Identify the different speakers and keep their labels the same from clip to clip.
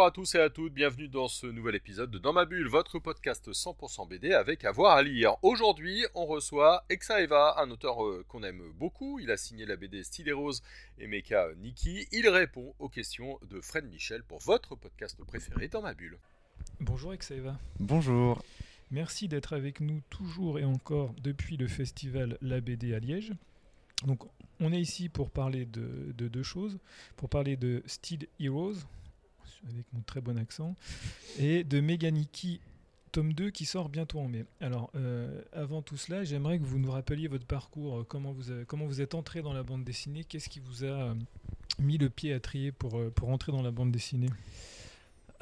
Speaker 1: Bonjour à tous et à toutes, bienvenue dans ce nouvel épisode de Dans ma bulle, votre podcast 100% BD avec avoir à lire. Aujourd'hui, on reçoit Exaeva, un auteur euh, qu'on aime beaucoup. Il a signé la BD Style Rose et Mecha Nikki. Il répond aux questions de Fred Michel pour votre podcast préféré Dans ma bulle.
Speaker 2: Bonjour Exaeva.
Speaker 3: Bonjour.
Speaker 2: Merci d'être avec nous toujours et encore depuis le festival La BD à Liège. Donc, on est ici pour parler de, de deux choses. Pour parler de Steel Heroes, avec mon très bon accent, et de Meganiki tome 2 qui sort bientôt en mai. Alors, euh, avant tout cela, j'aimerais que vous nous rappeliez votre parcours, euh, comment vous, avez- comment vous êtes entré dans la bande dessinée, qu'est-ce qui vous a euh, mis le pied à trier pour, euh, pour entrer dans la bande dessinée?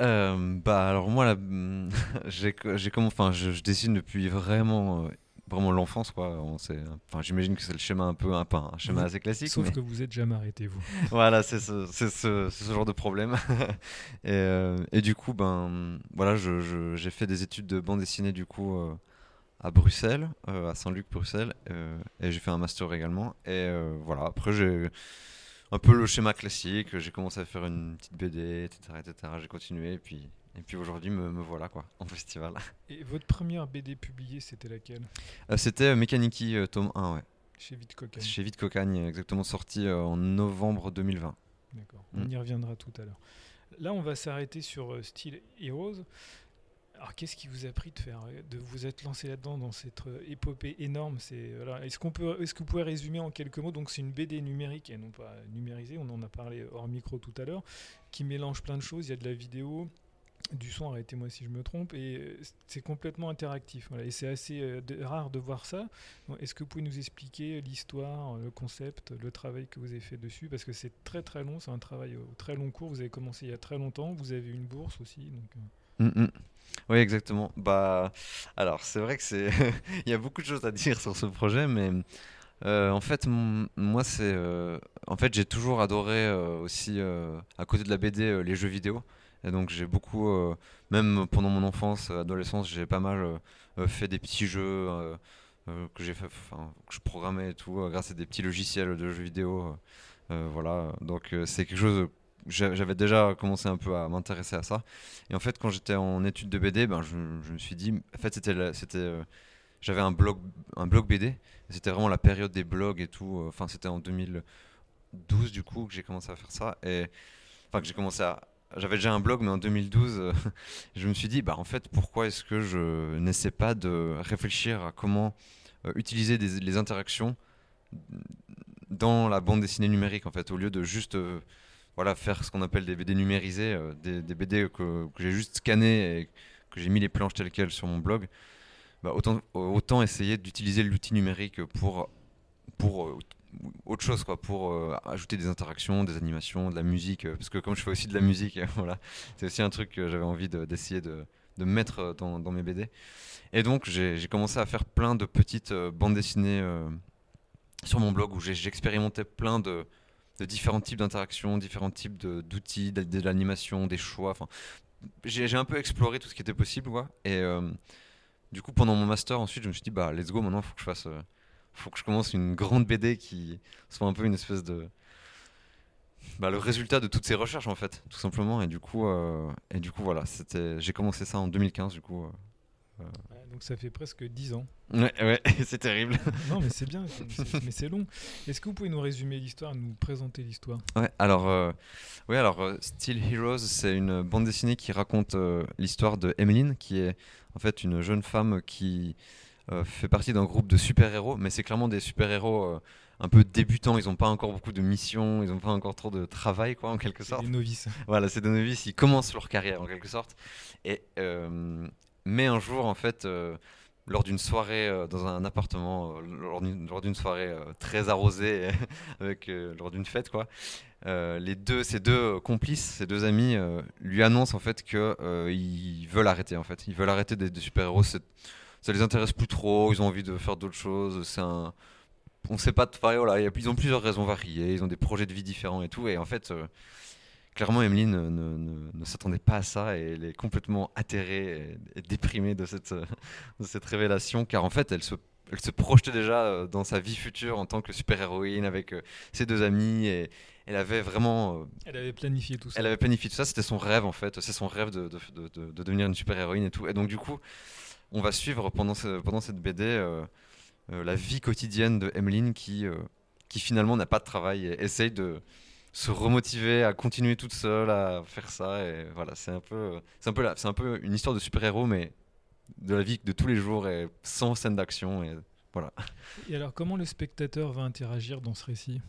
Speaker 3: Euh, bah alors moi j'ai enfin je, dessine depuis vraiment euh, vraiment l'enfance quoi. On sait enfin j'imagine que c'est le schéma un peu un, pas un schéma
Speaker 2: Vous-
Speaker 3: assez classique
Speaker 2: Sauf
Speaker 3: mais
Speaker 2: que vous êtes jamais arrêté, vous.
Speaker 3: voilà, c'est ce, ce, genre de problème. et, euh, et du coup ben voilà, j'ai fait des études de bande dessinée du coup euh, à Bruxelles, euh, à Saint-Luc Bruxelles et j'ai fait un master également et voilà, après j'ai un peu le schéma classique, j'ai commencé à faire une petite BD, etc. etc. J'ai continué et puis, et puis aujourd'hui me, me voilà quoi, en festival.
Speaker 2: Et votre première BD publiée, c'était laquelle?
Speaker 3: Euh, C'était euh, Mechaniki euh, tome 1, ouais.
Speaker 2: Chez Vite Cocaine.
Speaker 3: Chez Vite Cocagne, exactement sorti euh, en novembre 2020.
Speaker 2: D'accord,
Speaker 3: Mm.
Speaker 2: on y reviendra tout à l'heure. Là, on va s'arrêter sur Steel Heroes. Alors, qu'est-ce qui vous a pris de faire, de vous être lancé là-dedans dans cette épopée énorme? C'est est-ce qu'on peut, est-ce que vous pouvez résumer en quelques mots? Donc, c'est une BD numérique et non pas numérisée. On en a parlé hors micro tout à l'heure, qui mélange plein de choses. Il y a de la vidéo, du son. Arrêtez-moi si je me trompe. Et euh, c'est complètement interactif. Voilà, et c'est assez euh, rare de voir ça. Est-ce que vous pouvez nous expliquer l'histoire, le concept, le travail que vous avez fait dessus? Parce que c'est très très long, c'est un travail au très long cours. Vous avez commencé il y a très longtemps, vous avez une bourse aussi. Donc, euh,
Speaker 3: Mm, mm. Oui, exactement. Bah, alors, c'est vrai que c'est. Il y a beaucoup de choses à dire sur ce projet, mais euh, en fait, moi, c'est. euh, En fait, j'ai toujours adoré euh, aussi, euh, à côté de la BD, euh, les jeux vidéo. Et donc, j'ai beaucoup. euh, Même pendant mon enfance, adolescence, j'ai pas mal euh, fait des petits jeux euh, que j'ai fait, que je programmais et tout, grâce à des petits logiciels de jeux vidéo. voilà. Donc, c'est quelque chose. j'a- J'avais déjà commencé un peu à m'intéresser à ça. Et en fait, quand j'étais en études de BD, ben, je, me suis dit, en fait, c'était, c'était, j'avais un blog, un blog BD. C'était vraiment la période des blogs et tout. Enfin, c'était en 2012 du coup que j'ai commencé à faire ça. Et enfin, que j'ai commencé à, j'avais déjà un blog, mais en 2012, euh, je me suis dit, bah en fait, pourquoi est-ce que je n'essaie pas de réfléchir à comment euh, utiliser les interactions dans la bande dessinée numérique, en fait, au lieu de juste euh, voilà, faire ce qu'on appelle des BD numérisés, des, BD que, j'ai juste scannés et que j'ai mis les planches telles quelles sur mon blog, bah, autant, autant essayer d'utiliser l'outil numérique pour, pour autre chose, quoi, pour euh, ajouter des interactions, des animations, de la musique, euh, parce que comme je fais aussi de la musique, voilà, c'est aussi un truc que j'avais envie de- d'essayer de, mettre dans, mes BD. Et donc j'ai commencé à faire plein de petites euh, bandes dessinées sur mon blog où j'expérimentais plein de, différents types d'interactions, différents types d'outils, de, l'animation, des choix. J'ai un peu exploré tout ce qui était possible, quoi. Et du coup, pendant mon master, ensuite, je me suis dit, bah, let's go, maintenant, faut que je fasse, faut que je commence une grande BD qui soit un peu une espèce de, bah, le résultat de toutes ces recherches, en fait, tout simplement. Et du coup, euh, et du coup, voilà, c'était, j'ai commencé ça en 2015, du coup. euh.
Speaker 2: ouais, donc ça fait presque 10 ans.
Speaker 3: Ouais, ouais, c'est terrible.
Speaker 2: non, mais c'est bien, mais c'est long. Est-ce que vous pouvez nous résumer l'histoire, nous présenter l'histoire?
Speaker 3: Ouais, alors, euh, ouais, alors euh, Steel Heroes, c'est une bande dessinée qui raconte euh, l'histoire de Emmeline, qui est en fait une jeune femme qui euh, fait partie d'un groupe de super-héros, mais c'est clairement des super-héros euh, un peu débutants. Ils n'ont pas encore beaucoup de missions, ils n'ont pas encore trop de travail, quoi, en quelque
Speaker 2: C'est
Speaker 3: sorte.
Speaker 2: des novices.
Speaker 3: Voilà, c'est des novices, ils commencent leur carrière en quelque sorte. Et, euh, mais un jour, en fait, euh, lors d'une soirée euh, dans un appartement, euh, lors d'une soirée euh, très arrosée, avec, euh, lors d'une fête, quoi, euh, les deux, ces deux euh, complices, ces deux amis, euh, lui annoncent en fait qu'ils veulent arrêter. En fait, ils veulent arrêter des, des super-héros. Ça les intéresse plus trop. Ils ont envie de faire d'autres choses. C'est un on sait pas. Enfin, voilà, ils ont plusieurs raisons variées. Ils ont des projets de vie différents et tout. Et en fait, euh, clairement, Emeline ne, ne- ne- ne s'attendait pas à ça et elle est complètement atterrée et, et déprimée de cette, euh, de cette révélation, car en fait, elle se, elle se projetait déjà euh, dans sa vie future en tant que super-héroïne avec euh, ses deux amis et elle avait vraiment...
Speaker 2: Elle avait planifié tout ça.
Speaker 3: elle avait planifié tout ça, c'était son rêve en fait, c'est son rêve de, de- de- de- de devenir une super-héroïne et tout. Et donc du coup, on va suivre pendant, ce- pendant cette BD euh, euh, la vie quotidienne de Emmeline qui, euh, qui finalement n'a pas de travail et essaye de se remotiver à continuer toute seule à faire ça. Et voilà, c'est un peu, c'est un peu, c'est un peu une histoire de super-héros, mais de la vie de tous les jours et sans scène d'action. Et voilà.
Speaker 2: Et alors, comment le spectateur va interagir dans ce récit?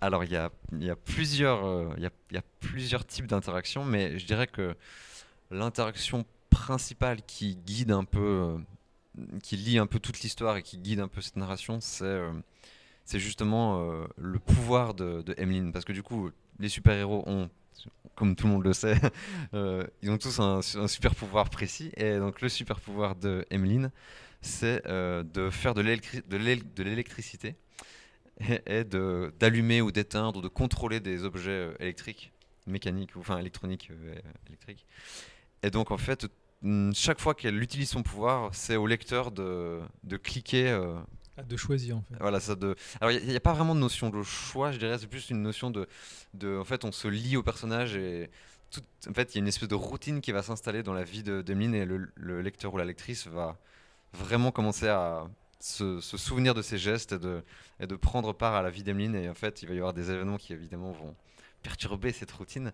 Speaker 3: Alors, il y a, y, a plusieurs, euh, y, a, il y a plusieurs types d'interactions, mais je dirais que l'interaction principale qui guide un peu, euh, qui lie un peu toute l'histoire et qui guide un peu cette narration, c'est euh, c'est justement euh, le pouvoir de, de Emmeline. Parce que du coup, les super-héros ont, comme tout le monde le sait, ils ont tous un, super pouvoir précis. Et donc, le super pouvoir de Emmeline, c'est de faire de l'électri- de l'éle- de l'électricité et, d'allumer ou d'éteindre ou de contrôler des objets électriques, mécaniques, ou enfin électroniques, électriques. Et donc en fait, chaque fois qu'elle utilise son pouvoir, c'est au lecteur de, de cliquer. euh,
Speaker 2: Ah, De choisir, en fait.
Speaker 3: voilà, ça de. Alors il n'y a, pas vraiment de notion de choix, je dirais, c'est plus une notion de, de. En fait, on se lie au personnage et. tout- en fait, il y a une espèce de routine qui va s'installer dans la vie de d'Emeline et le, le lecteur ou la lectrice va vraiment commencer à se, se souvenir de ses gestes et de, et de prendre part à la vie d'Emeline. Et en fait, il va y avoir des événements qui évidemment vont perturber cette routine.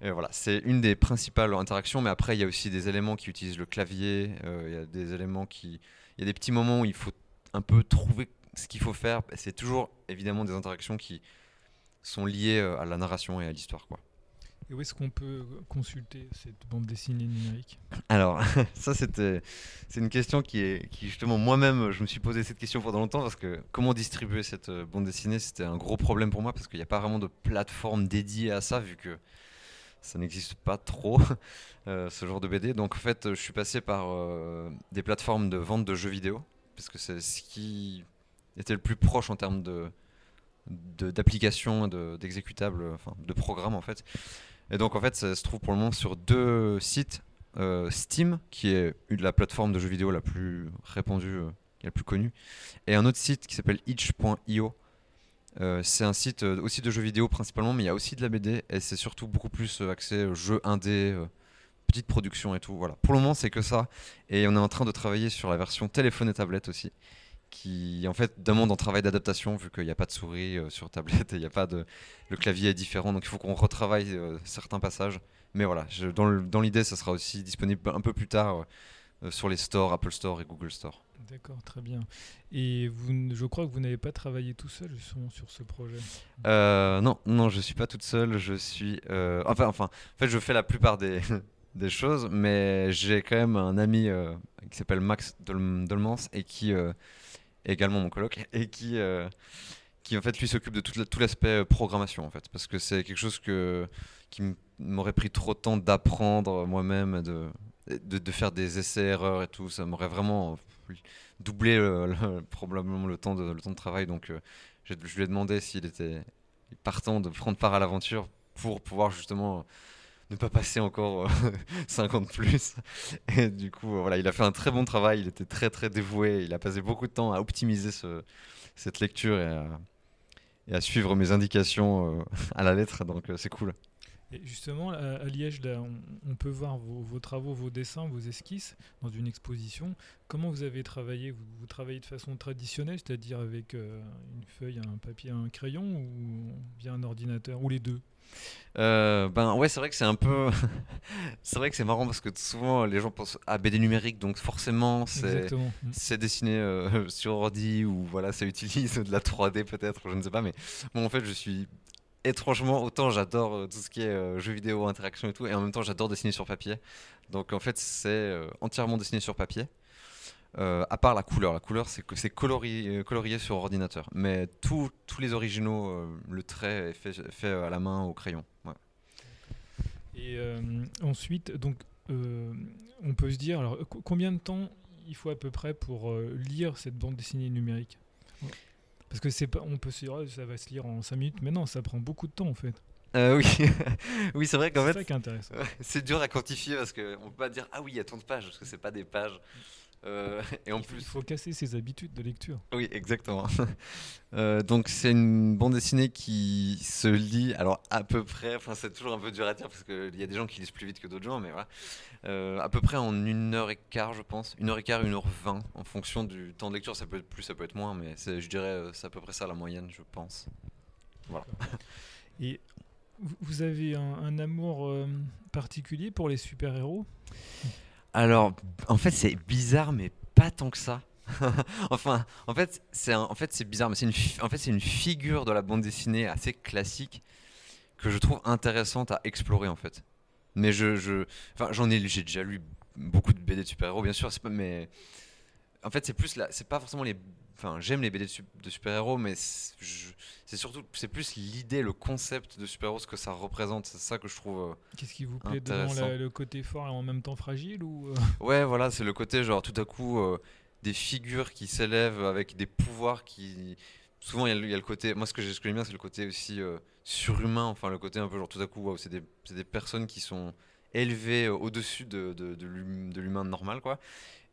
Speaker 3: Et voilà, c'est une des principales interactions, mais après, il y a aussi des éléments qui utilisent le clavier, euh, il y a des éléments qui. Il y a des petits moments où il faut un peu trouver ce qu'il faut faire. C'est toujours évidemment des interactions qui sont liées euh, à la narration et à l'histoire. quoi.
Speaker 2: Et où est-ce qu'on peut consulter cette bande dessinée numérique?
Speaker 3: Alors, ça, c'était, c'est une question qui est, qui justement, moi-même, je me suis posé cette question pendant longtemps parce que comment distribuer cette euh, bande dessinée, c'était un gros problème pour moi parce qu'il n'y a pas vraiment de plateforme dédiée à ça vu que ça n'existe pas trop, euh, ce genre de BD. Donc, en fait, je suis passé par euh, des plateformes de vente de jeux vidéo parce que c'est ce qui était le plus proche en termes de- d'applications, de, d'exécutables, enfin, de programmes en fait. Et donc, en fait, ça se trouve pour le moment sur deux sites euh, Steam, qui est une la plateforme de jeux vidéo la plus répandue, euh, la plus connue, et un autre site qui s'appelle itch.io. Euh, c'est un site euh, aussi de jeux vidéo principalement, mais il y a aussi de la BD, et c'est surtout beaucoup plus axé jeux indé, petite production et tout. Voilà. Pour le moment, c'est que ça, et on est en train de travailler sur la version téléphone et tablette aussi, qui en fait demande un travail d'adaptation, vu qu'il n'y a pas de souris euh, sur tablette, et il n'y a pas de... le clavier est différent, donc il faut qu'on retravaille euh, certains passages. Mais voilà, je- dans l'idée, ça sera aussi disponible un peu plus tard euh, sur les stores, Apple Store et Google Store.
Speaker 2: D'accord, très bien. Et vous, je crois que vous n'avez pas travaillé tout seul justement sur ce projet.
Speaker 3: Non, non, je suis pas toute seule. Je suis, enfin, enfin, en fait, je fais la plupart des, des choses, mais j'ai quand même un ami qui s'appelle Max Dol- Dolmans et qui également mon coloc et qui, euh, qui en fait lui s'occupe de tout, la- tout l'aspect euh, programmation en fait, parce que c'est quelque chose que qui m'aurait pris trop de temps d'apprendre moi-même, de, de, faire des essais-erreurs et tout. Ça m'aurait vraiment euh, doublé le- le- probablement le temps de, le temps de travail. Donc, euh, je lui ai demandé s'il était partant de prendre part à l'aventure pour pouvoir justement pas passer encore euh, 50 plus. Et du coup, euh, voilà, il a fait un très bon travail. Il était très très dévoué. Il a passé beaucoup de temps à optimiser ce- cette lecture et à, suivre mes indications euh, à la lettre. Donc, euh, c'est cool.
Speaker 2: Et justement, à, Liège, on, peut voir vos, travaux, vos dessins, vos esquisses dans une exposition. Comment vous avez travaillé? Vous, travaillez de façon traditionnelle, c'est-à-dire avec euh, une feuille, un papier, un crayon, ou via un ordinateur, ou les deux?
Speaker 3: Euh, ben ouais, c'est vrai que c'est un peu. c'est vrai que c'est marrant parce que souvent les gens pensent à BD numérique, donc forcément c'est.
Speaker 2: Mm.
Speaker 3: Dessiné euh, sur ordi ou voilà, ça utilise de la 3D peut-être, je ne sais pas, mais bon, en fait, je suis étrangement autant j'adore euh, tout ce qui est euh, jeux vidéo, interaction et tout, et en même temps j'adore dessiner sur papier. Donc en fait, c'est euh, entièrement dessiné sur papier. Euh, à part la couleur, la couleur c'est que c'est colorié, colorié sur ordinateur, mais tous tous les originaux, euh, le trait est fait, fait à la main au crayon. ouais.
Speaker 2: Et euh, ensuite, donc, euh, on peut se dire, alors, co- combien de temps il faut à peu près pour euh, lire cette bande dessinée numérique? Parce que c'est pas, on peut se dire, Ah, ça va se lire en 5 minutes, mais non, ça prend beaucoup de temps en fait.
Speaker 3: Euh, oui, oui c'est vrai qu'en
Speaker 2: C'est
Speaker 3: fait, c'est dur à quantifier parce qu'on peut pas dire ah oui, il y a tant de pages parce que c'est pas des pages. Euh, et en
Speaker 2: Il faut-
Speaker 3: plus,
Speaker 2: il faut casser ses habitudes de lecture.
Speaker 3: oui, exactement. Euh, donc c'est une bande dessinée qui se lit, alors à peu près, enfin c'est toujours un peu dur à dire parce qu'il y a des gens qui lisent plus vite que d'autres gens, mais voilà, Euh, à peu près en une heure et quart, je pense, une heure et quart, une heure vingt, en fonction du temps de lecture, ça peut être plus, ça peut être moins, mais je dirais c'est à peu près ça la moyenne, je pense.
Speaker 2: Et vous- avez un, un amour particulier pour les super-héros?
Speaker 3: Alors, en fait, c'est bizarre, mais pas tant que ça. enfin, en fait, c'est en fait, bizarre, mais c'est une, en fait, c'est une figure de la bande dessinée assez classique que je trouve intéressante à explorer, en fait. Mais je, enfin, j'en ai, j'ai déjà lu beaucoup de BD de super-héros, bien sûr, mais en fait, c'est plus c'est pas forcément les, enfin, j'aime les BD de, sup- de super-héros, mais c'est surtout, c'est plus l'idée, le concept de super-héros, ce que ça représente, c'est ça que je trouve. euh,
Speaker 2: Qu'est-ce qui vous plaît la- le côté fort et en même temps fragile ou euh,
Speaker 3: Ouais, voilà, c'est le côté genre tout à coup euh, des figures qui s'élèvent avec des pouvoirs qui. Souvent, il y, a le- il y a le côté. Moi, ce que j'aime bien, c'est le côté aussi euh, surhumain. Enfin, le côté un peu genre tout à coup, c'est des, personnes qui sont élevées euh, au-dessus de, de, de l'hum- de l'humain normal, quoi.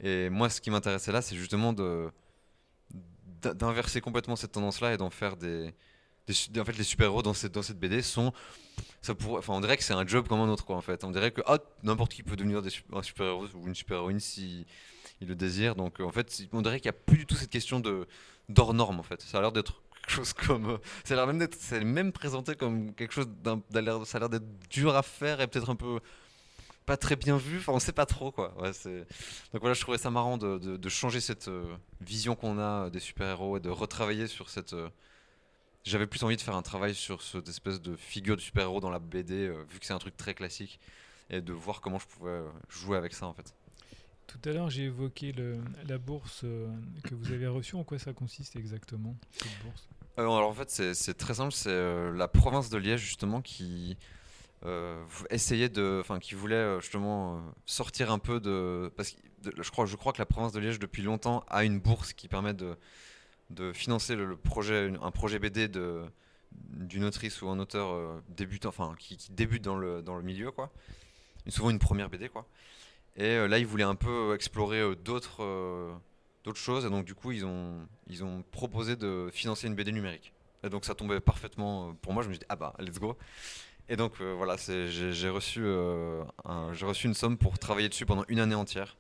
Speaker 3: Et moi, ce qui m'intéressait là, c'est justement de d'inverser complètement cette tendance-là et d'en faire des. des en fait, les super-héros dans cette, dans cette BD sont. Ça pourrait, enfin, on dirait que c'est un job comme un autre, quoi, en fait. On dirait que ah, n'importe qui peut devenir des un super-héros ou une super-héroïne si il le désire. Donc, euh, en fait, on dirait qu'il n'y a plus du tout cette question de d'hors norme, en fait. Ça a l'air d'être quelque chose comme. euh, ça a l'air même d'être. C'est même présenté comme quelque chose d'un. Ça a l'air d'être dur à faire et peut-être un peu. Pas très bien vu, enfin on sait pas trop quoi. Ouais, Donc voilà, je trouvais ça marrant de, de- de changer cette euh, vision qu'on a euh, des super-héros et de retravailler sur cette, euh, j'avais plus envie de faire un travail sur cette espèce de figure de super-héros dans la BD, vu que c'est un truc très classique, et de voir comment je pouvais jouer avec ça en fait.
Speaker 2: Tout à l'heure, j'ai évoqué le- la bourse que vous avez reçue. En quoi ça consiste exactement, cette bourse?
Speaker 3: Alors en fait, c'est c'est très simple, c'est euh, la province de Liège justement qui euh, essayait de, enfin qui voulait euh, justement euh, sortir un peu de, parce que je crois, je crois que la province de Liège depuis longtemps a une bourse qui permet de de financer le, projet, un projet BD de d'une autrice ou un auteur euh, débutant, enfin qui, qui débute dans le dans le milieu quoi, souvent une première BD quoi. Et là, ils voulaient un peu explorer d'autres d'autres choses, et donc du coup, ils ont ils ont proposé de financer une BD numérique. Et donc ça tombait parfaitement pour moi. Je me suis dit ah bah let's go. Et donc euh, voilà, j'ai reçu euh, un- reçu une somme pour travailler dessus pendant une année entière.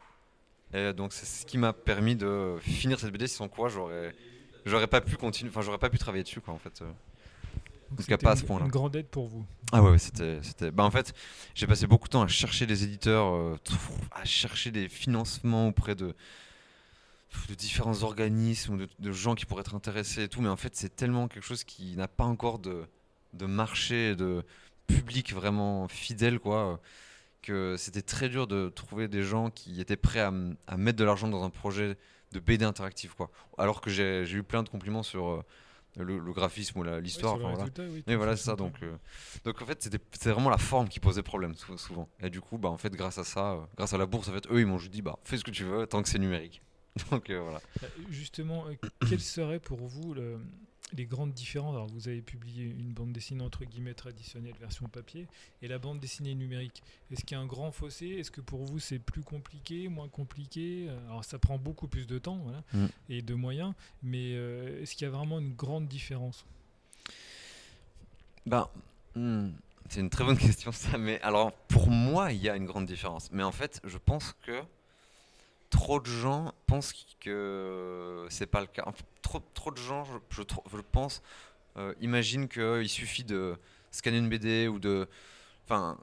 Speaker 3: Et donc c'est ce qui m'a permis de finir cette BD. Sans quoi j'aurais j'aurais pas pu continuer, enfin j'aurais pas pu travailler dessus quoi en fait. euh.
Speaker 2: Donc,
Speaker 3: tout cas, pas à ce point-là.
Speaker 2: Une grande aide pour vous.
Speaker 3: Ah ouais, ouais, c'était, c'était. Bah en fait, j'ai passé beaucoup de temps à chercher des éditeurs, euh, à chercher des financements auprès de, de différents organismes de, de gens qui pourraient être intéressés et tout. Mais en fait, c'est tellement quelque chose qui n'a pas encore de, de marché, de public vraiment fidèle, quoi, euh, que c'était très dur de trouver des gens qui étaient prêts à, mettre de l'argent dans un projet de BD interactif, quoi. Alors que j'ai, eu plein de compliments sur euh, le, le graphisme ou l'histoire. enfin, voilà.
Speaker 2: oui, tout
Speaker 3: voilà, c'est ça. Donc, euh, donc en fait, c'était vraiment la forme qui posait problème sou- souvent. Et du coup, bah, en fait, grâce à ça, euh, grâce à la bourse, en fait, eux, ils m'ont juste dit, bah, fais ce que tu veux, tant que c'est numérique. Donc euh, voilà.
Speaker 2: Euh, Justement, quelles seraient pour vous le- les grandes différences Alors, vous avez publié une bande dessinée entre guillemets traditionnelle version papier et la bande dessinée numérique. Est-ce qu'il y a un grand fossé? Est-ce que pour vous c'est plus compliqué, moins compliqué? Alors, ça prend beaucoup plus de temps voilà,
Speaker 3: Mm.
Speaker 2: et de moyens, mais euh, est-ce qu'il y a vraiment une grande différence?
Speaker 3: Ben, hmm, c'est une très bonne question ça. Mais alors, pour moi, il y a une grande différence. Mais en fait, je pense que trop de gens pensent que c'est pas le cas. Trop, trop de gens, je, je, pense, euh, imaginent qu'il suffit de scanner une BD ou de. Enfin,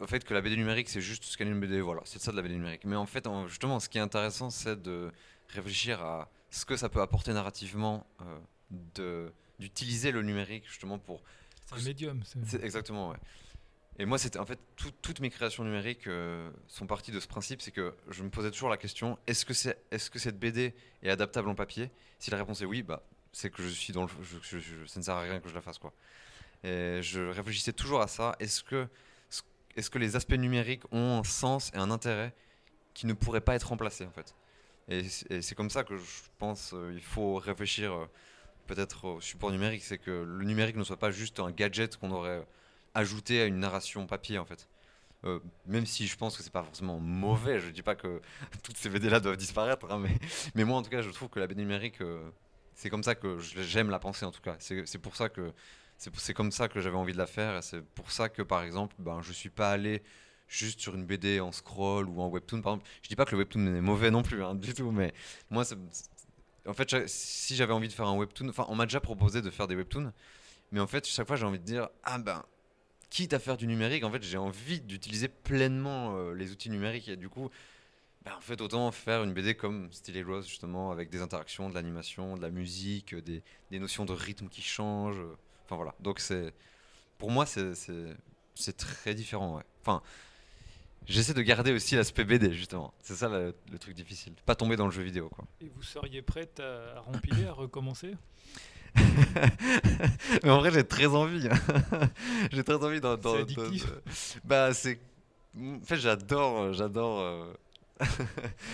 Speaker 3: en fait, que la BD numérique, c'est juste scanner une BD, voilà, c'est ça de la BD numérique. Mais en fait, en- justement, ce qui est intéressant, c'est de réfléchir à ce que ça peut apporter narrativement, euh, d'utiliser le numérique justement pour
Speaker 2: C'est un médium. c'est
Speaker 3: exactement, ouais. Et moi, c'était en fait tout- toutes mes créations numériques euh, sont parties de ce principe, c'est que je me posais toujours la question est-ce que cette BD est adaptable en papier? Si la réponse est oui, bah c'est que je suis dans ça ne sert à rien que je la fasse. Et je réfléchissais toujours à ça. Est-ce que, les aspects numériques ont un sens et un intérêt qui ne pourraient pas être remplacés et c'est comme ça que je pense euh, il faut réfléchir euh, peut-être au support numérique, c'est que le numérique ne soit pas juste un gadget qu'on aurait ajouter à une narration papier en fait. Euh, même si je pense que c'est pas forcément mauvais, je dis pas que toutes ces BD là doivent disparaître, hein, mais, mais moi en tout cas je trouve que la BD numérique, euh, c'est comme ça que j'aime la penser en tout cas. C'est pour ça que c'est comme ça que j'avais envie de la faire, c'est pour ça que par exemple, ben, je suis pas allé juste sur une BD en scroll ou en webtoon par exemple. Je dis pas que le webtoon est mauvais non plus, hein, du tout, mais moi, c'est- en fait, si j'avais envie de faire un webtoon, enfin, on m'a déjà proposé de faire des webtoons, mais en fait, chaque fois, j'ai envie de dire, ah ben, quitte à faire du numérique, en fait, j'ai envie d'utiliser pleinement euh, les outils numériques, et du coup, ben, en fait, autant faire une BD comme Steel Rose, justement, avec des interactions, de l'animation, de la musique, euh, des, notions de rythme qui changent, euh, enfin voilà. Donc, c'est, pour moi, c'est, très différent. Enfin, J'essaie de garder aussi l'aspect BD justement. C'est ça le, truc difficile. Pas tomber dans le jeu vidéo quoi.
Speaker 2: Et vous seriez prête à rempiler, à recommencer?
Speaker 3: Mais en vrai j'ai très envie. j'ai très envie dans. dans-
Speaker 2: C'est
Speaker 3: dans-
Speaker 2: addictif.
Speaker 3: de- Bah c'est. En fait j'adore, euh, j'adore. euh,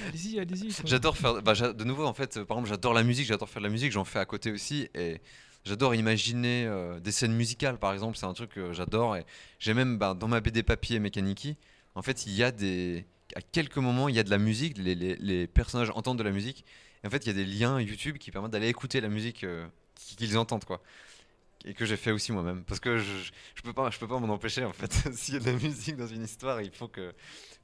Speaker 2: Allez-y, allez-y.
Speaker 3: J'adore faire. Bah, de nouveau, en fait, euh, par exemple, j'adore la musique, j'adore faire de la musique, j'en fais à côté aussi. Et j'adore imaginer euh, des scènes musicales, par exemple, c'est un truc que j'adore. Et j'ai même, bah, dans ma BD papier Mechaniki, en fait, il y a des. À quelques moments, il y a de la musique, les, les- les personnages entendent de la musique. Et en fait, il y a des liens YouTube qui permettent d'aller écouter la musique euh, qu'ils entendent, quoi. Et que j'ai fait aussi moi-même. Parce que je, je, peux pas, je peux pas m'en empêcher, en fait. S'il y a de la musique dans une histoire, il faut que,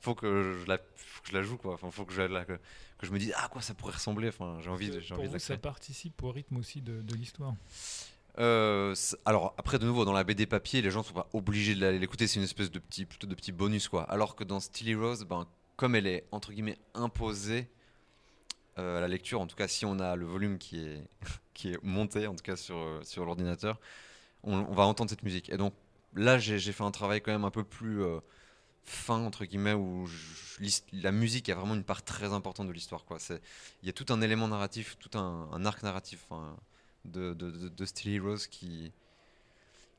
Speaker 3: faut que je la, faut que je la joue, quoi. Enfin, faut que je la, que, que je me dise ah quoi ça pourrait ressembler enfin j'ai envie de, j'ai envie
Speaker 2: vous, ça participe au rythme aussi de, de l'histoire.
Speaker 3: Euh, alors après de nouveau dans la BD papier les gens sont pas obligés de l'écouter c'est une espèce de petit plutôt de petit bonus quoi alors que dans Steely Rose ben comme elle est entre guillemets imposée euh, la lecture en tout cas si on a le volume qui est qui est monté en tout cas sur euh, sur l'ordinateur on, va entendre cette musique et donc là j'ai fait un travail quand même un peu plus euh, fin entre guillemets où la musique a vraiment une part très importante de l'histoire il y a tout un élément narratif tout un, arc narratif de, de, de, Steely Rose qui,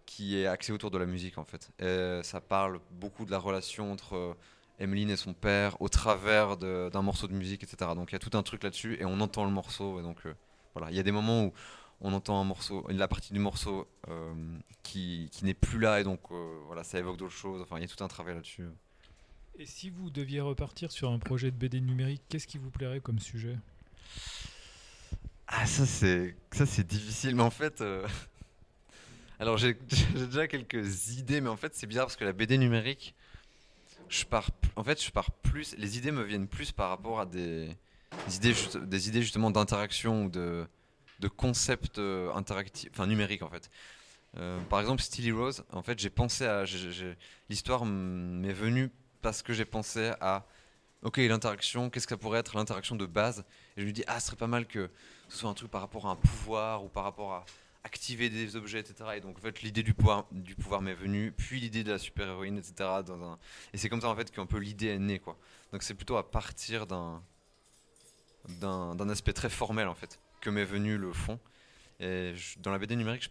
Speaker 3: qui est axé autour de la musique en fait. Et ça parle beaucoup de la relation entre Emeline et son père au travers d'un morceau de musique, etc. Donc il y a tout un truc là-dessus et on entend le morceau. Et donc euh, voilà, il y a des moments où on entend un morceau, la partie du morceau euh, qui, qui n'est plus là et donc euh, voilà, ça évoque d'autres choses. Enfin, il y a tout un travail là-dessus.
Speaker 2: Et si vous deviez repartir sur un projet de BD numérique, qu'est-ce qui vous plairait comme sujet?
Speaker 3: Ah ça c'est ça c'est difficile mais en fait alors j'ai déjà quelques idées mais en fait c'est bizarre parce que la BD numérique je pars en fait je pars plus les idées me viennent plus par rapport à des, idées des idées justement d'interaction ou de de concepts euh, interactifs enfin numériques en fait. Euh, par exemple Steely Rose en fait j'ai pensé à l'histoire m'est venue parce que j'ai pensé à ok l'interaction qu'est-ce que ça pourrait être l'interaction de base? Et je me dis ah ce serait pas mal que ce soit un truc par rapport à un pouvoir ou par rapport à activer des objets, etc. Et donc en fait l'idée du pouvoir, m'est venue, puis l'idée de la super héroïne, etc. Dans un... Et c'est comme ça en fait qu'un peu l'idée est née quoi. Donc c'est plutôt à partir d'un d'un aspect très formel en fait que m'est venu le fond. Et dans la BD numérique je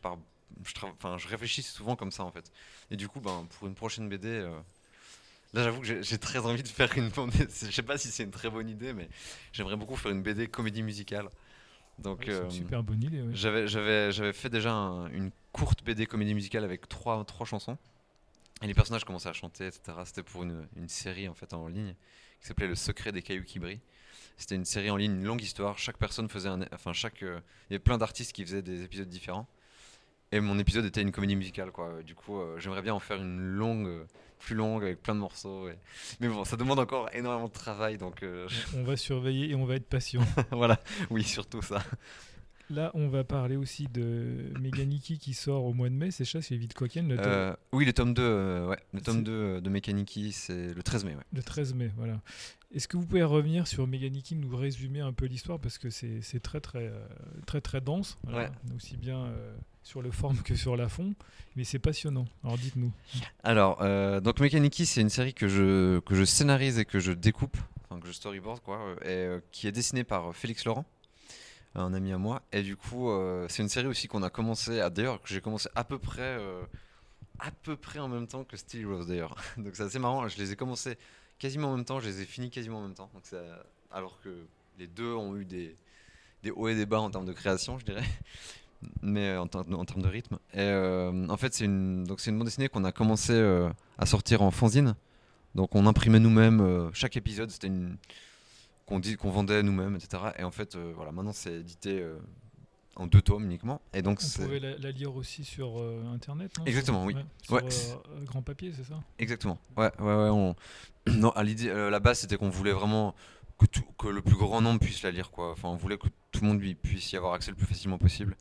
Speaker 3: je, réfléchis souvent comme ça en fait. Et du coup ben pour une prochaine BD euh, Là, j'avoue que j'ai- très envie de faire une. Je sais pas si c'est une très bonne idée, mais j'aimerais beaucoup faire une BD comédie musicale. Donc,
Speaker 2: Ouais,
Speaker 3: euh,
Speaker 2: une super bonne idée. ouais.
Speaker 3: j'avais, j'avais, j'avais fait déjà un- une courte BD comédie musicale avec trois, trois chansons. Et les personnages commençaient à chanter, etc. C'était pour une, une série en fait en ligne qui s'appelait Le secret des cailloux qui brillent. C'était une série en ligne, une longue histoire. Chaque personne faisait un. Enfin, chaque. euh, il y avait plein d'artistes qui faisaient des épisodes différents. Et mon épisode était une comédie musicale, quoi. Du coup, euh, j'aimerais bien en faire une longue, euh, plus longue, avec plein de morceaux. et- Mais bon, ça demande encore énormément de travail, donc euh,
Speaker 2: On va surveiller et on va être patient.
Speaker 3: voilà. Oui, surtout ça.
Speaker 2: Là, on va parler aussi de Meganiki qui sort au mois de mai. C'est ça, c'est Vite le, tome-
Speaker 3: oui, le tome 2, euh, ouais. Le tome
Speaker 2: C'est-
Speaker 3: 2 euh, de Mechaniki, c'est le 13 mai, ouais.
Speaker 2: le 13 mai. Voilà. Est-ce que vous pouvez revenir sur Meganiki, nous résumer un peu l'histoire parce que c'est très très très très dense, voilà. aussi bien sur le forme que sur la fond, mais c'est passionnant. Alors dites-nous.
Speaker 3: Alors, euh, donc Mechaniki, c'est une série que je, que je scénarise et que je découpe, enfin que je storyboard, quoi, euh, et euh, qui est dessinée par euh, Félix Laurent, un ami à moi. Et du coup, c'est une série aussi qu'on a commencé, à, d'ailleurs, que j'ai commencé à peu près, à peu près en même temps que Steel Rose, d'ailleurs. donc c'est assez marrant, je les ai commencés quasiment en même temps, je les ai finis quasiment en même temps. Donc alors que les deux ont eu des, des hauts et des bas en termes de création, je dirais. Mais en, ter- en termes de rythme. Et euh, en fait, c'est une, donc c'est une bande dessinée qu'on a commencé euh, à sortir en fanzine. Donc on imprimait nous-mêmes euh, chaque épisode, c'était une qu'on dit qu'on vendait nous-mêmes, etc. Et en fait, euh, voilà, maintenant c'est édité euh, en deux tomes uniquement. Et donc
Speaker 2: On pouvait la, la lire aussi sur euh, internet, non?
Speaker 3: Exactement,
Speaker 2: Sur-
Speaker 3: oui.
Speaker 2: ouais, sur
Speaker 3: Ouais,
Speaker 2: euh, euh, grand papier, c'est ça?
Speaker 3: Exactement. Ouais, ouais, ouais. On... Non, à l'idée, euh, la base c'était qu'on voulait vraiment que, tout, que le plus grand nombre puisse la lire, quoi. Enfin, on voulait que tout le monde puisse y avoir accès le plus facilement possible.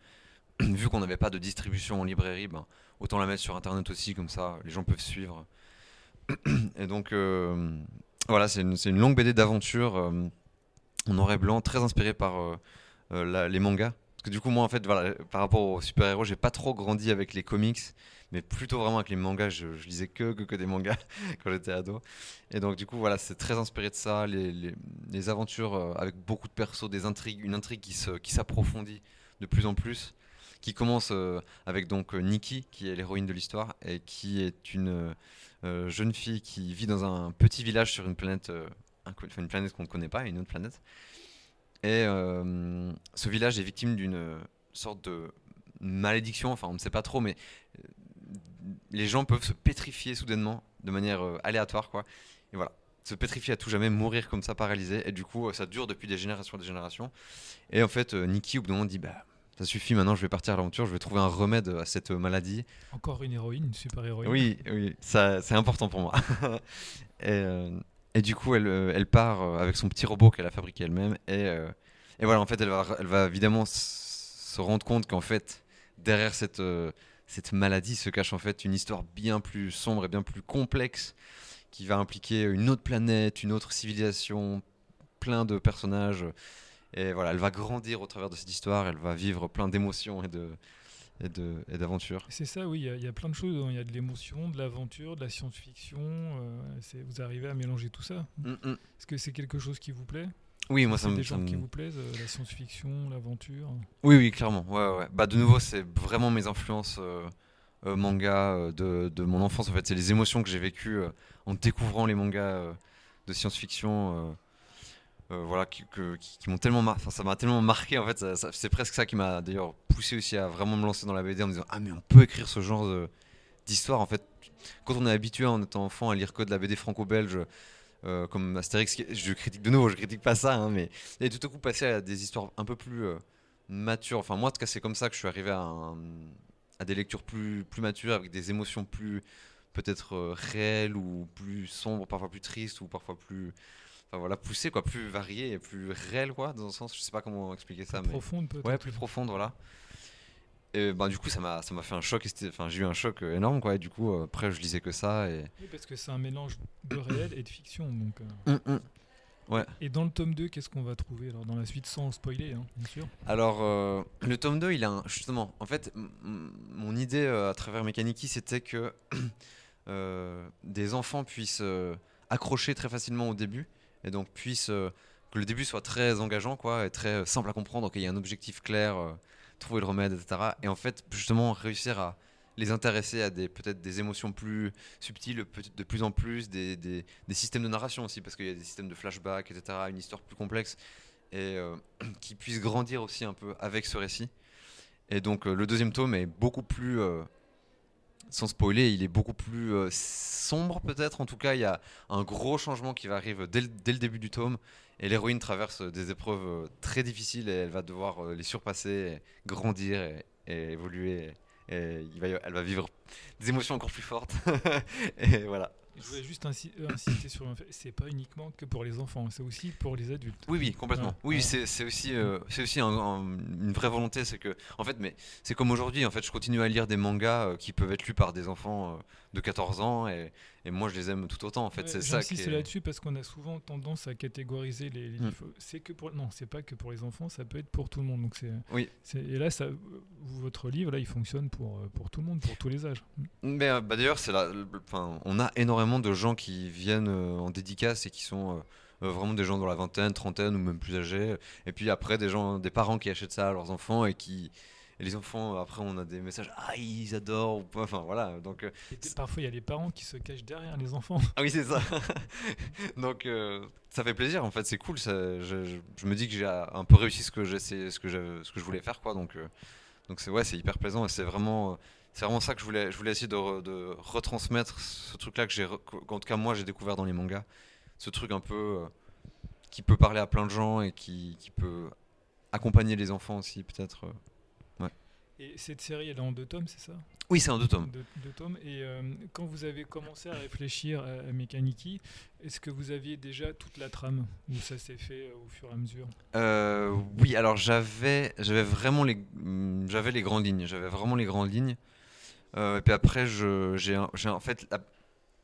Speaker 3: Vu qu'on n'avait pas de distribution en librairie, ben, autant la mettre sur internet aussi, comme ça les gens peuvent suivre. Et donc, euh, voilà, c'est une, une longue BD d'aventure euh, en noir et blanc, très inspirée par euh, les mangas. Parce que du coup, moi, en fait, voilà, par rapport aux super-héros, j'ai pas trop grandi avec les comics, mais plutôt vraiment avec les mangas. Je, lisais que, que, des mangas quand j'étais ado. Et donc, du coup, voilà, c'est très inspiré de ça. Les, les- aventures avec beaucoup de persos, des intrigues, une intrigue qui se- qui s'approfondit de plus en plus. Qui commence euh, avec donc euh, Nikki, qui est l'héroïne de l'histoire, et qui est une euh, jeune fille qui vit dans un petit village sur une planète, une planète qu'on ne connaît pas, une autre planète. Et ce village est victime d'une sorte de malédiction, enfin on ne sait pas trop, mais les gens peuvent se pétrifier soudainement de manière aléatoire, quoi. Et voilà, se pétrifier à tout jamais, mourir comme ça paralysé. Et du coup, ça dure depuis des générations et des générations. Et en fait, Nikki, au bout d'un moment, dit bah ça suffit, maintenant je vais partir à l'aventure, je vais trouver un remède à cette maladie.
Speaker 2: Encore une héroïne, une super héroïne.
Speaker 3: Oui, oui, ça c'est important pour moi. et, euh, et du coup, elle, euh, elle part euh, avec son petit robot qu'elle a fabriqué elle-même. Et, euh, et voilà, en fait, elle va, elle va évidemment se rendre compte qu'en fait, derrière cette, euh, cette maladie se cache en fait une histoire bien plus sombre et bien plus complexe qui va impliquer une autre planète, une autre civilisation, plein de personnages. Et voilà, elle va grandir au travers de cette histoire, elle va vivre plein d'émotions et de et d'aventures.
Speaker 2: C'est ça, oui, il y a- il y, a plein de choses. hein. Il y a de l'émotion, de l'aventure, de la science-fiction. euh, vous arrivez à mélanger tout ça.
Speaker 3: Mm, mm.
Speaker 2: Est-ce que c'est quelque chose qui vous plaît?
Speaker 3: Oui, moi ça me,
Speaker 2: des
Speaker 3: ça
Speaker 2: genres qui vous plaisent, euh, la science-fiction, l'aventure?
Speaker 3: Oui, oui, clairement. Ouais, ouais. Bah, de nouveau, c'est vraiment mes influences euh, euh, manga euh, de, de mon enfance. En fait, c'est les émotions que j'ai vécues en découvrant les mangas de science-fiction. Euh, voilà, qui, qui- m'ont tellement ça m'a tellement marqué. En fait, c'est presque ça qui m'a d'ailleurs poussé aussi à vraiment me lancer dans la BD en me disant ah mais on peut écrire ce genre d'histoire. En fait, quand on est habitué en étant enfant à lire que de la BD franco-belge. euh, comme Astérix, je critique de nouveau, je critique pas ça, hein, mais et tout à coup passer à des histoires un peu plus euh, mature. Enfin, moi, en tout cas, c'est comme ça que je suis arrivé à, à des lectures plus, plus matures, avec des émotions plus peut-être réelles ou plus sombres, parfois plus tristes ou parfois plus, enfin voilà, poussées, quoi, plus variées et plus réelles, quoi, dans un sens. Je sais pas comment expliquer ça, mais
Speaker 2: profonde peut-être
Speaker 3: ouais, plus profonde, voilà. Et ben du coup, ça m'a, ça m'a fait un choc. Enfin, j'ai eu un choc euh, énorme, quoi. Et du coup, euh, après, je lisais que ça et.
Speaker 2: Oui, parce que c'est un mélange de réel et de fiction. Donc, euh. Et dans le tome 2, qu'est-ce qu'on va trouver? Alors, dans la suite sans spoiler, hein, bien sûr
Speaker 3: Alors, euh, le tome 2, il a un- justement, en fait, mon idée euh, à travers Mechaniki, c'était que euh, des enfants puissent euh, accrocher très facilement au début, et donc puissent, euh, que le début soit très engageant, quoi, et très euh, simple à comprendre, qu'il y ait un objectif clair, euh, trouver le remède, etc. Et en fait, justement, réussir à les intéresser à peut-être des émotions plus subtiles, de plus en plus, des, des- systèmes de narration aussi, parce qu'il y a des systèmes de flashback, etc., une histoire plus complexe, et euh, qui puisse grandir aussi un peu avec ce récit. Et donc le deuxième tome est beaucoup plus, sans spoiler, il est beaucoup plus euh, sombre peut-être. En tout cas, il y a un gros changement qui va arriver dès le, début du tome. Et l'héroïne traverse des épreuves euh, très difficiles et elle va devoir euh, les surpasser, grandir et, évoluer. Et elle va vivre des émotions encore plus fortes. et voilà.
Speaker 2: Je voulais juste euh, insister sur un fait, c'est pas uniquement que pour les enfants, c'est aussi pour les adultes.
Speaker 3: Oui, oui, complètement. Oui,
Speaker 2: ouais.
Speaker 3: c'est c'est aussi, euh, c'est aussi un- un- une vraie volonté. C'est que, en fait, mais c'est comme aujourd'hui. En fait, je continue à lire des mangas euh, qui peuvent être lus par des enfants euh, de 14 ans et, et moi, je les aime tout autant. En fait,
Speaker 2: Ouais,
Speaker 3: c'est ça qui est...
Speaker 2: là-dessus parce qu'on a souvent tendance à catégoriser les, les
Speaker 3: Mm.
Speaker 2: livres. C'est que pour non, c'est pas que pour les enfants, ça peut être pour tout le monde. Donc c'est
Speaker 3: Oui.
Speaker 2: et là ça votre livre là, il fonctionne pour euh, pour tout le monde, pour tous les âges.
Speaker 3: Mais euh, bah, d'ailleurs, c'est le- enfin, on a énormément de gens qui viennent euh, en dédicace et qui sont euh, vraiment des gens dans la vingtaine, trentaine ou même plus âgés. Et puis après, des gens, des parents qui achètent ça à leurs enfants et qui et les enfants, après, on a des messages, ah, ils adorent, ou pas, enfin voilà. Donc, euh,
Speaker 2: Et parfois il y a les parents qui se cachent derrière les enfants.
Speaker 3: Ah oui, c'est ça. Donc euh, ça fait plaisir en fait, c'est cool. ça- je, je- je me dis que j'ai un peu réussi ce que j'ai, c'est ce que je, ce que je voulais faire quoi. Donc euh, Donc c'est ouais, c'est hyper plaisant et c'est vraiment, c'est vraiment ça que je voulais, je voulais essayer de, de retransmettre ce truc-là que j'ai, en tout cas moi j'ai découvert dans les mangas, ce truc un peu qui peut parler à plein de gens et qui, qui peut accompagner les enfants aussi peut-être.
Speaker 2: Et cette série, elle est en deux tomes, c'est ça?
Speaker 3: Oui, c'est en deux tomes.
Speaker 2: Deux, tomes. Et euh, quand vous avez commencé à réfléchir à, Mechaniki, est-ce que vous aviez déjà toute la trame? Ou ça s'est fait euh, au fur et à mesure?
Speaker 3: Euh, Oui, alors j'avais, j'avais vraiment les, mm, j'avais les grandes lignes. J'avais vraiment les grandes lignes. et puis après, j'ai, en fait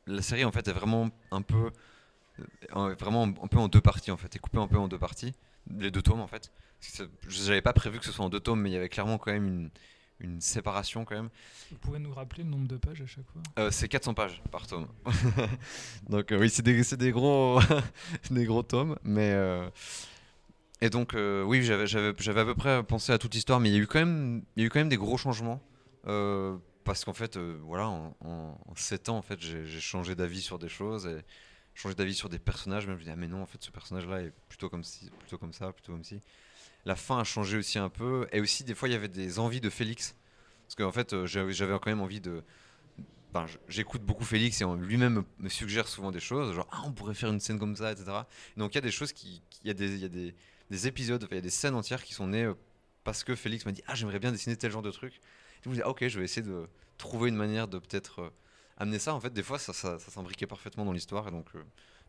Speaker 3: la, série en fait est vraiment un peu, vraiment un peu en deux parties en fait, est coupée un peu en deux parties, les deux tomes en fait. Je n'avais pas prévu que ce soit en deux tomes, mais il y avait clairement quand même une, une séparation quand même.
Speaker 2: Vous pouvez nous rappeler le nombre de pages à chaque fois?
Speaker 3: Euh, C'est 400 pages par tome. donc euh, oui, c'est des, des, gros, des gros tomes, mais... Euh, et donc oui, j'avais, à peu près pensé à toute l'histoire, mais il y a eu quand même, il y a eu quand même des gros changements. parce qu'en fait, voilà, en, en, 7 ans, en fait, j'ai, j'ai changé d'avis sur des choses et changé d'avis sur des personnages. Même je me dis, ah mais non, en fait, ce personnage-là est plutôt comme, si, plutôt comme ça, plutôt comme si la fin a changé aussi un peu. Et aussi, des fois, il y avait des envies de Félix. Parce qu'en fait, euh, j'avais quand même envie de. J'écoute beaucoup Félix et lui-même me suggère souvent des choses, genre ah, on pourrait faire une scène comme ça, etc. donc il y a des choses qui. Il y a, des, y a des, des, épisodes, il y a des scènes entières qui sont nées euh, parce que Félix m'a dit ah, j'aimerais bien dessiner tel genre de truc. Et je me dis ah, ok, je vais essayer de trouver une manière de peut-être euh, amener ça. En fait, des fois, ça, ça, s'imbriquait parfaitement dans l'histoire. Et donc,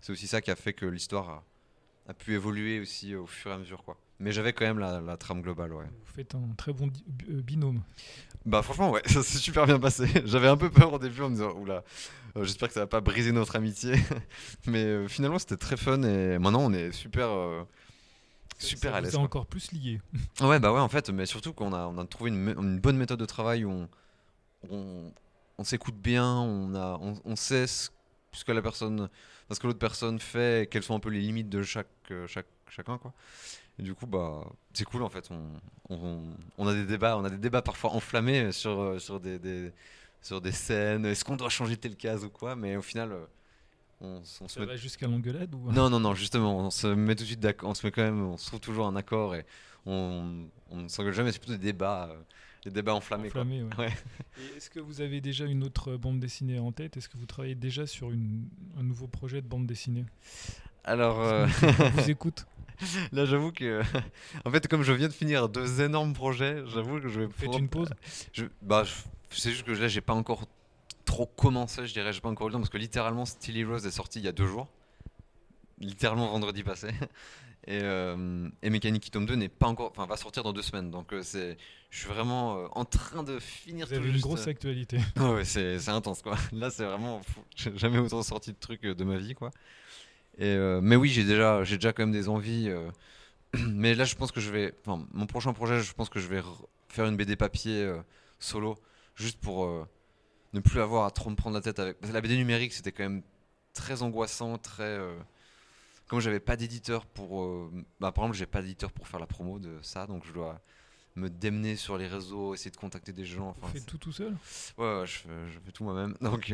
Speaker 3: c'est aussi ça qui a fait que l'histoire a, a, pu évoluer aussi au fur et à mesure. quoi. Mais j'avais quand même la, trame globale, ouais.
Speaker 2: Vous faites un très bon euh, binôme.
Speaker 3: Bah franchement, ouais, ça s'est super bien passé. J'avais un peu peur au début en me disant, oula, euh, j'espère que ça va pas briser notre amitié. Mais euh, finalement, c'était très fun et maintenant, on est super... super à l'aise.
Speaker 2: encore plus lié.
Speaker 3: ouais, bah ouais, en fait, mais surtout qu'on a, on a trouvé une, bonne méthode de travail où on, on, s'écoute bien, on, a, on, sait ce, que la personne, ce que l'autre personne fait, quelles sont un peu les limites de chaque, chaque, chacun, quoi. Et du coup, bah, c'est cool en fait. On, on, a des débats, on a des débats parfois enflammés sur, euh, sur, des, des sur des scènes. Est-ce qu'on doit changer tel cas ou quoi Mais au final, euh,
Speaker 2: on, on se met jusqu'à l'engueulade ou?
Speaker 3: Non, non, non. Justement, on se met tout de suite d'accord. On se met quand même, on se trouve toujours un accord et on, on ne s'engueule jamais. C'est plutôt des débats. Euh, des débats enflammés.
Speaker 2: enflammés ouais. Est-ce que vous avez déjà une autre bande dessinée en tête? Est-ce que vous travaillez déjà sur une, un nouveau projet de bande dessinée?
Speaker 3: Alors,
Speaker 2: on vous écoute.
Speaker 3: Là, j'avoue que. en fait, comme je viens de finir deux énormes projets, j'avoue que je vais.
Speaker 2: Faites une pause?
Speaker 3: Je... Bah, c'est juste que là, j'ai pas encore trop commencé, je dirais. J'ai pas encore eu le temps parce que littéralement, Steely Rose est sorti il y a deux jours. Littéralement vendredi passé. Et, euh, et Mechanic Tome 2 n'est pas encore, enfin va sortir dans deux semaines, donc euh, c'est, je suis vraiment euh, en train de finir.
Speaker 2: Vous avez une grosse actualité.
Speaker 3: ouais, c'est, intense quoi. Là c'est vraiment, j'ai jamais autant sorti de trucs de ma vie quoi. Euh, mais oui, j'ai déjà, j'ai déjà quand même des envies. Euh, mais là, je pense que je vais. Enfin, mon prochain projet, je pense que je vais faire une BD papier euh, solo, juste pour ne plus avoir à trop me prendre la tête avec. Parce que la BD numérique, c'était quand même très angoissant, très. Comme j'avais pas d'éditeur pour. Bah, par exemple, j'ai pas d'éditeur pour faire la promo de ça, donc je dois me démener sur les réseaux, essayer de contacter des gens.
Speaker 2: Enfin, tu fais tout tout seul?
Speaker 3: Ouais, je, fais, je, fais, tout moi-même. Donc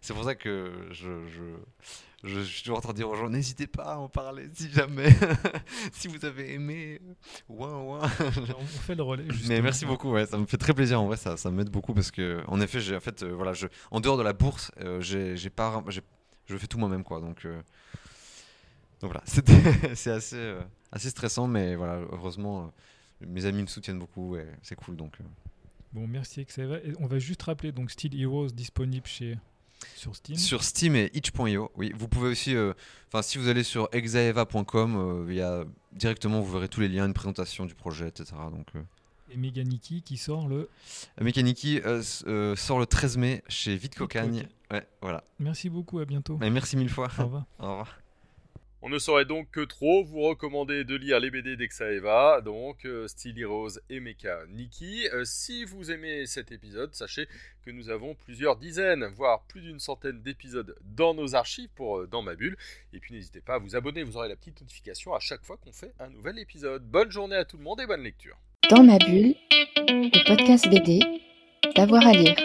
Speaker 3: c'est pour ça que je, je, je, suis toujours en train de dire aux gens, n'hésitez pas à en parler si jamais, si vous avez aimé. Ouin, ouin.
Speaker 2: On fait le relais.
Speaker 3: Mais merci beaucoup, ouais, ça me fait très plaisir en vrai, ça, ça m'aide beaucoup parce que, en effet, j'ai en fait, euh, voilà, je, en dehors de la bourse, euh, j'ai pas, je fais tout moi-même quoi, donc, euh, donc voilà, c'est assez, assez stressant, mais voilà, heureusement, mes amis me soutiennent beaucoup et c'est cool donc.
Speaker 2: Bon, merci Xavier. On va juste rappeler donc Steel Heroes disponible chez sur Steam
Speaker 3: Sur Steam et itch.io, oui. Vous pouvez aussi, euh, enfin, si vous allez sur exaeva.com, euh, il y a directement, vous verrez tous les liens, une présentation du projet, etc. Donc, euh.
Speaker 2: Et Meganiki qui sort le.
Speaker 3: Meganiki sort le 13 mai chez Vite Cocagne. Ouais, voilà.
Speaker 2: Merci beaucoup, à bientôt.
Speaker 3: Et merci mille fois.
Speaker 2: Au revoir.
Speaker 3: Au revoir.
Speaker 1: On ne saurait donc que trop vous recommander de lire les BD d'Exaeva, donc euh, Steel Heroes et Mecha Nikki. Euh, si vous aimez cet épisode, sachez que nous avons plusieurs dizaines, voire plus d'une centaine d'épisodes dans nos archives pour euh, Dans ma bulle. Et puis n'hésitez pas à vous abonner, vous aurez la petite notification à chaque fois qu'on fait un nouvel épisode. Bonne journée à tout le monde et bonne lecture.
Speaker 4: Dans ma bulle, le podcast BD, d'avoir à lire.